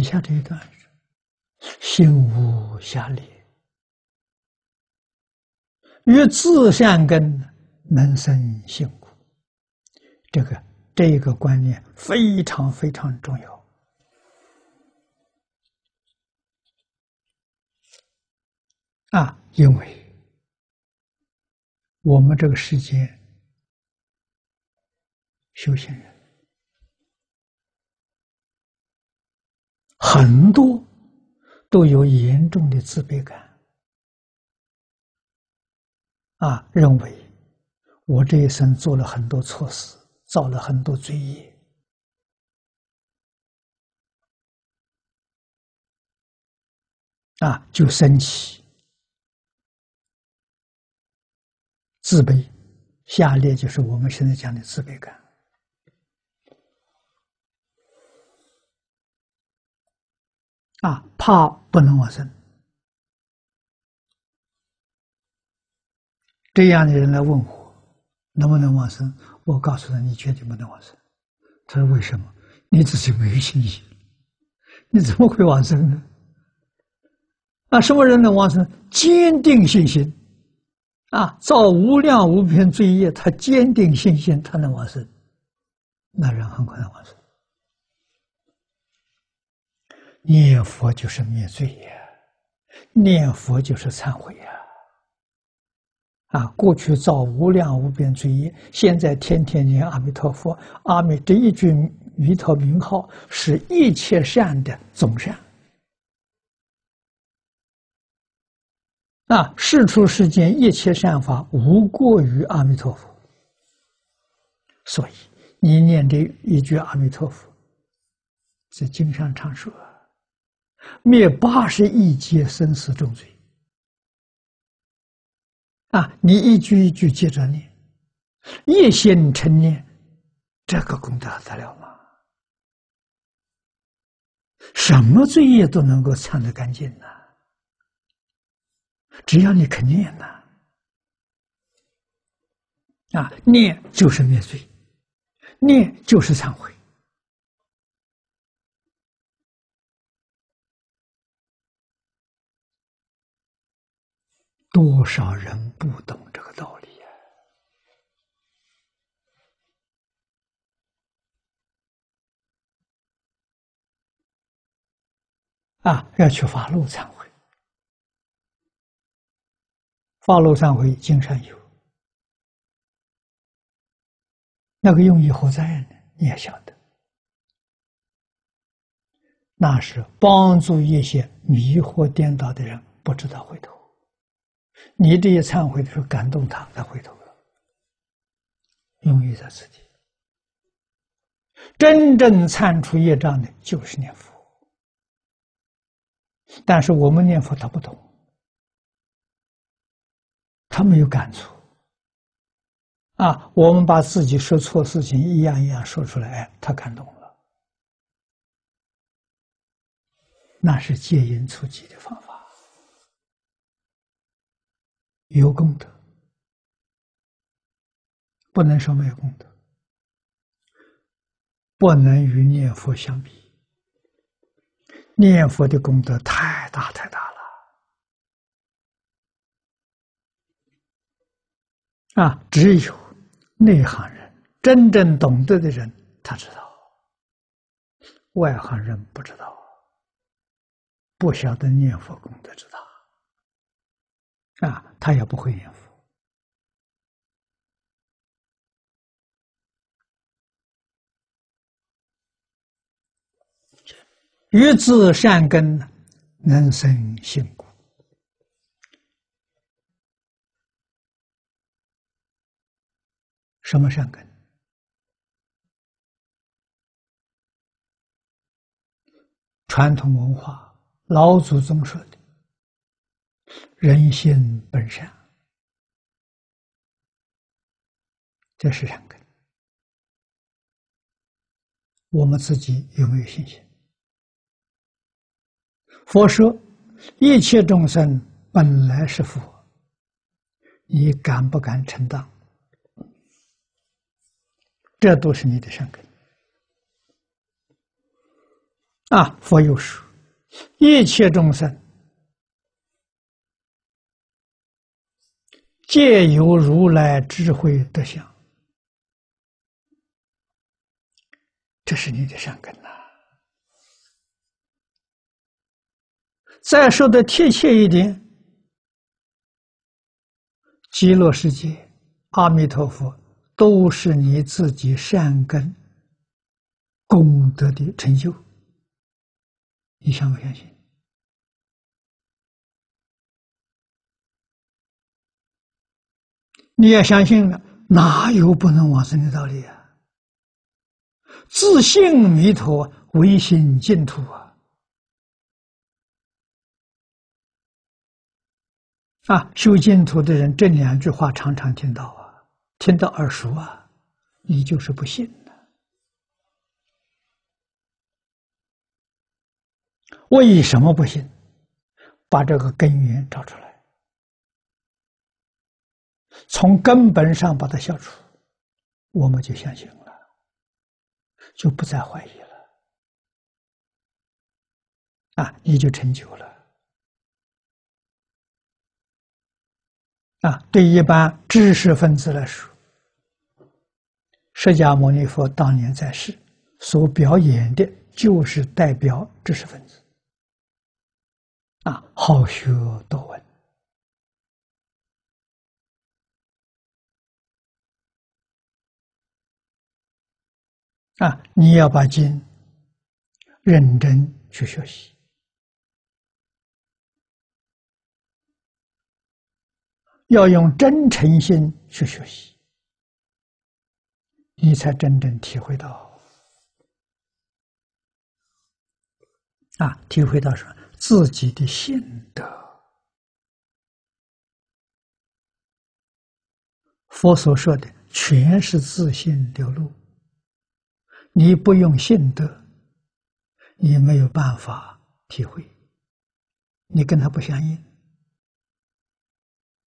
以下这一段是：心无下劣，与自善根能生性故。这个这个观念非常非常重要啊！因为我们这个世界修行人。很多都有严重的自卑感，啊，认为我这一生做了很多错事，造了很多罪业，啊，就生气、自卑，下列就是我们现在讲的自卑感。啊，怕不能往生，这样的人来问我能不能往生，我告诉他：你绝对不能往生。他说：为什么？你自己没有信心，你怎么会往生呢？啊，什么人能往生？坚定信心，啊，造无量无边罪业，他坚定信心，他能往生，那人很快能往生。念佛就是灭罪呀，念佛就是忏悔呀。啊，过去造无量无边罪业，现在天天念阿弥陀佛，阿弥这一句弥陀名号是一切善的总善。啊，世出世间一切善法无过于阿弥陀佛，所以你念这一句阿弥陀佛，在经上常说。灭八十亿劫生死重罪啊！你一句一句接着念，一心成念，这个功德得了吗？什么罪业都能够忏得干净呢？只要你肯念呐！啊，念就是灭罪，念就是忏悔。多少人不懂这个道理呀？啊，要去法露忏悔，法露忏悔经常有，那个用意何在呢？你也晓得，那是帮助一些迷惑颠倒的人，不知道回头。你这些忏悔的时候，感动他，他回头了，用于在自己。真正忏除业障的，就是念佛。但是我们念佛，他不懂，他没有感触。啊，我们把自己说错事情一样一样说出来，哎，他感动了，那是戒因出击的方法。有功德，不能说没有功德，不能与念佛相比。念佛的功德太大太大了啊！只有内行人、真正懂得的人，他知道；外行人不知道，不晓得念佛功德之大。啊，他也不会念佛。于自善根能生性故，什么善根？传统文化，老祖宗说的。人心本善，这是善根。我们自己有没有信心？佛说，一切众生本来是佛，你敢不敢承担？这都是你的善根。啊，佛有说，一切众生皆有如来智慧德相，这是你的善根呐。再说的贴切一点，极乐世界，阿弥陀佛都是你自己善根功德的成就。你相不相信？你也相信了，哪有不能往生的道理啊？自信弥陀，唯心净土啊！啊，修净土的人，这两句话常常听到啊，听到耳熟啊，你就是不信。为什么不信？把这个根源找出来，从根本上把它消除，我们就相信了，就不再怀疑了。啊，你就成就了。啊，对一般知识分子来说，释迦牟尼佛当年在世所表演的，就是代表知识分子。啊，好学多闻啊！你要把经认真去学习，要用真诚心去学习，你才真正体会到啊，体会到什么？自己的心得，佛所说的全是自信流露。你不用信德，你没有办法体会。你跟他不相应，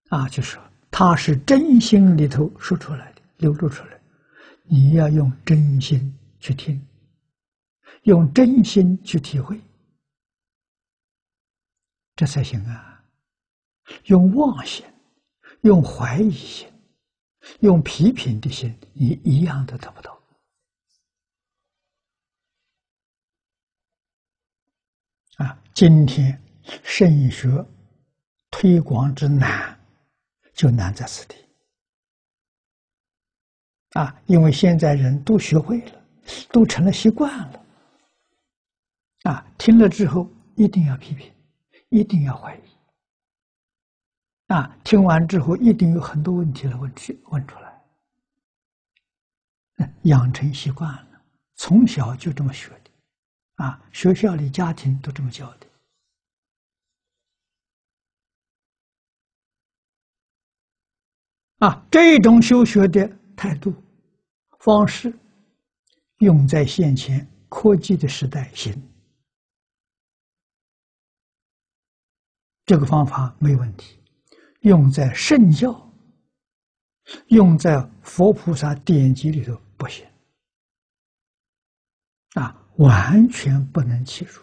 啊，就说他是真心里头说出来的，流露出来。你要用真心去听，用真心去体会。这才行啊！用妄心、用怀疑心、用批评的心，你一样都得不到。啊，今天圣学推广之难，就难在此地。啊，因为现在人都学会了，都成了习惯了。啊，听了之后一定要批评。一定要怀疑啊！听完之后，一定有很多问题的问题问出来。养成习惯了，从小就这么学的啊！学校里、家庭都这么教的啊！这种修学的态度、方式，用在现前科技的时代行。这个方法没问题，用在圣教、用在佛菩萨典籍里头不行，啊，完全不能切入，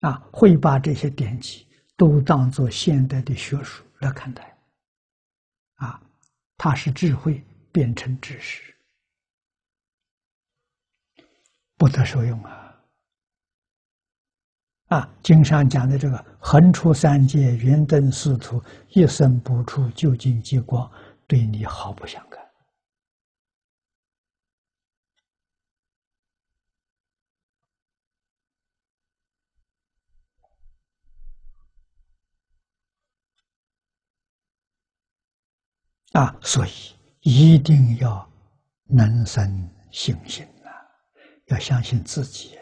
啊，会把这些典籍都当做现代的学术来看待，啊，它是智慧变成知识，不得受用啊。啊，经上讲的这个横出三界，圆灯四途，一生不出究竟极光，对你毫不相干。啊，所以一定要能生信心啊，要相信自己。